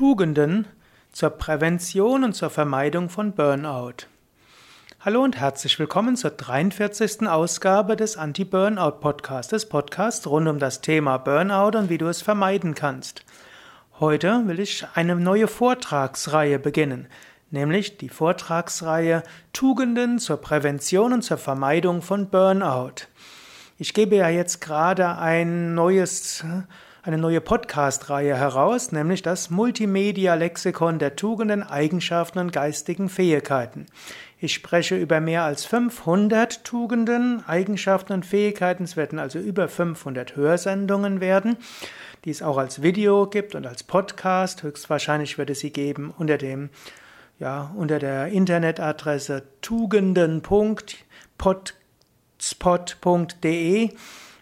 Tugenden zur Prävention und zur Vermeidung von Burnout. Hallo und herzlich willkommen zur 43. Ausgabe des Anti-Burnout Podcasts, des Podcasts rund um das Thema Burnout und wie du es vermeiden kannst. Heute will ich eine neue Vortragsreihe beginnen, nämlich die Vortragsreihe Tugenden zur Prävention und zur Vermeidung von Burnout. Ich gebe ja jetzt gerade ein neues eine neue Podcast-Reihe heraus, nämlich das Multimedia-Lexikon der Tugenden, Eigenschaften und geistigen Fähigkeiten. Ich spreche über mehr als 500 Tugenden, Eigenschaften und Fähigkeiten. Es werden also über 500 Hörsendungen werden, die es auch als Video gibt und als Podcast. Höchstwahrscheinlich wird es sie geben unter dem, ja, unter der Internetadresse tugenden.potspot.de.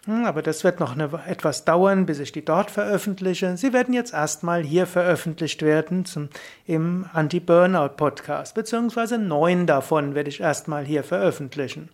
Hm, aber das wird noch eine, etwas dauern, bis ich die dort veröffentliche. Sie werden jetzt erstmal hier veröffentlicht werden zum, im Anti-Burnout-Podcast, beziehungsweise neun davon werde ich erstmal hier veröffentlichen.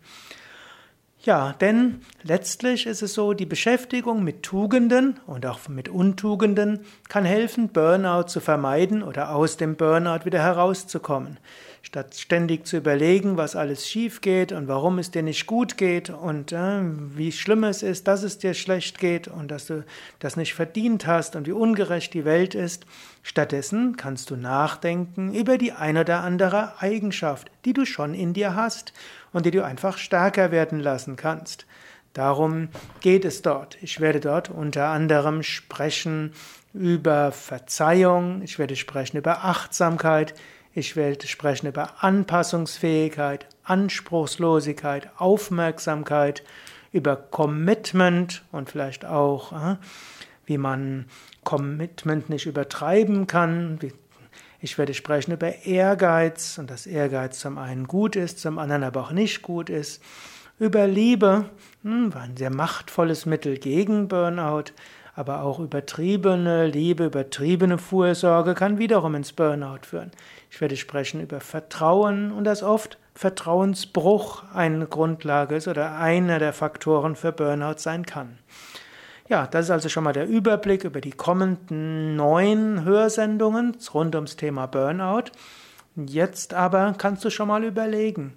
Ja, denn letztlich ist es so, die Beschäftigung mit Tugenden und auch mit Untugenden kann helfen, Burnout zu vermeiden oder aus dem Burnout wieder herauszukommen. Statt ständig zu überlegen, was alles schief geht und warum es dir nicht gut geht und äh, wie schlimm es ist, dass es dir schlecht geht und dass du das nicht verdient hast und wie ungerecht die Welt ist, stattdessen kannst du nachdenken über die eine oder andere Eigenschaft, die du schon in dir hast und die du einfach stärker werden lassen kannst. Darum geht es dort. Ich werde dort unter anderem sprechen über Verzeihung, ich werde sprechen über Achtsamkeit, ich werde sprechen über Anpassungsfähigkeit, Anspruchslosigkeit, Aufmerksamkeit, über Commitment und vielleicht auch, äh, wie man Commitment nicht übertreiben kann, ich werde sprechen über Ehrgeiz und dass Ehrgeiz zum einen gut ist, zum anderen aber auch nicht gut ist. Über Liebe, hm, ein sehr machtvolles Mittel gegen Burnout, aber auch übertriebene Liebe, übertriebene Fursorge kann wiederum ins Burnout führen. Ich werde sprechen über Vertrauen und dass oft Vertrauensbruch eine Grundlage ist oder einer der Faktoren für Burnout sein kann. Ja, das ist also schon mal der Überblick über die kommenden neun Hörsendungen rund ums Thema Burnout. Jetzt aber kannst du schon mal überlegen,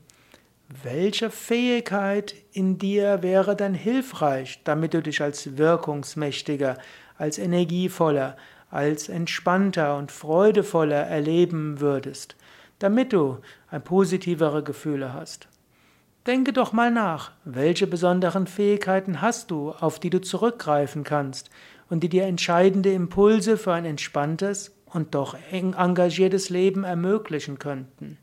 welche Fähigkeit in dir wäre denn hilfreich, damit du dich als wirkungsmächtiger, als energievoller, als entspannter und freudevoller erleben würdest, damit du ein positivere Gefühle hast. Denke doch mal nach, welche besonderen Fähigkeiten hast du, auf die du zurückgreifen kannst und die dir entscheidende Impulse für ein entspanntes und doch eng engagiertes Leben ermöglichen könnten.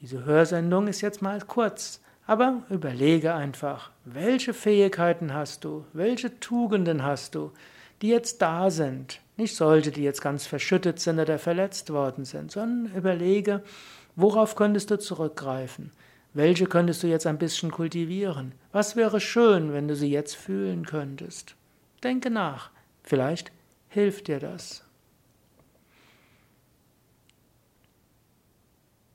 Diese Hörsendung ist jetzt mal kurz, aber überlege einfach, welche Fähigkeiten hast du, welche Tugenden hast du, die jetzt da sind, nicht solche, die jetzt ganz verschüttet sind oder verletzt worden sind, sondern überlege, Worauf könntest du zurückgreifen? Welche könntest du jetzt ein bisschen kultivieren? Was wäre schön, wenn du sie jetzt fühlen könntest? Denke nach. Vielleicht hilft dir das.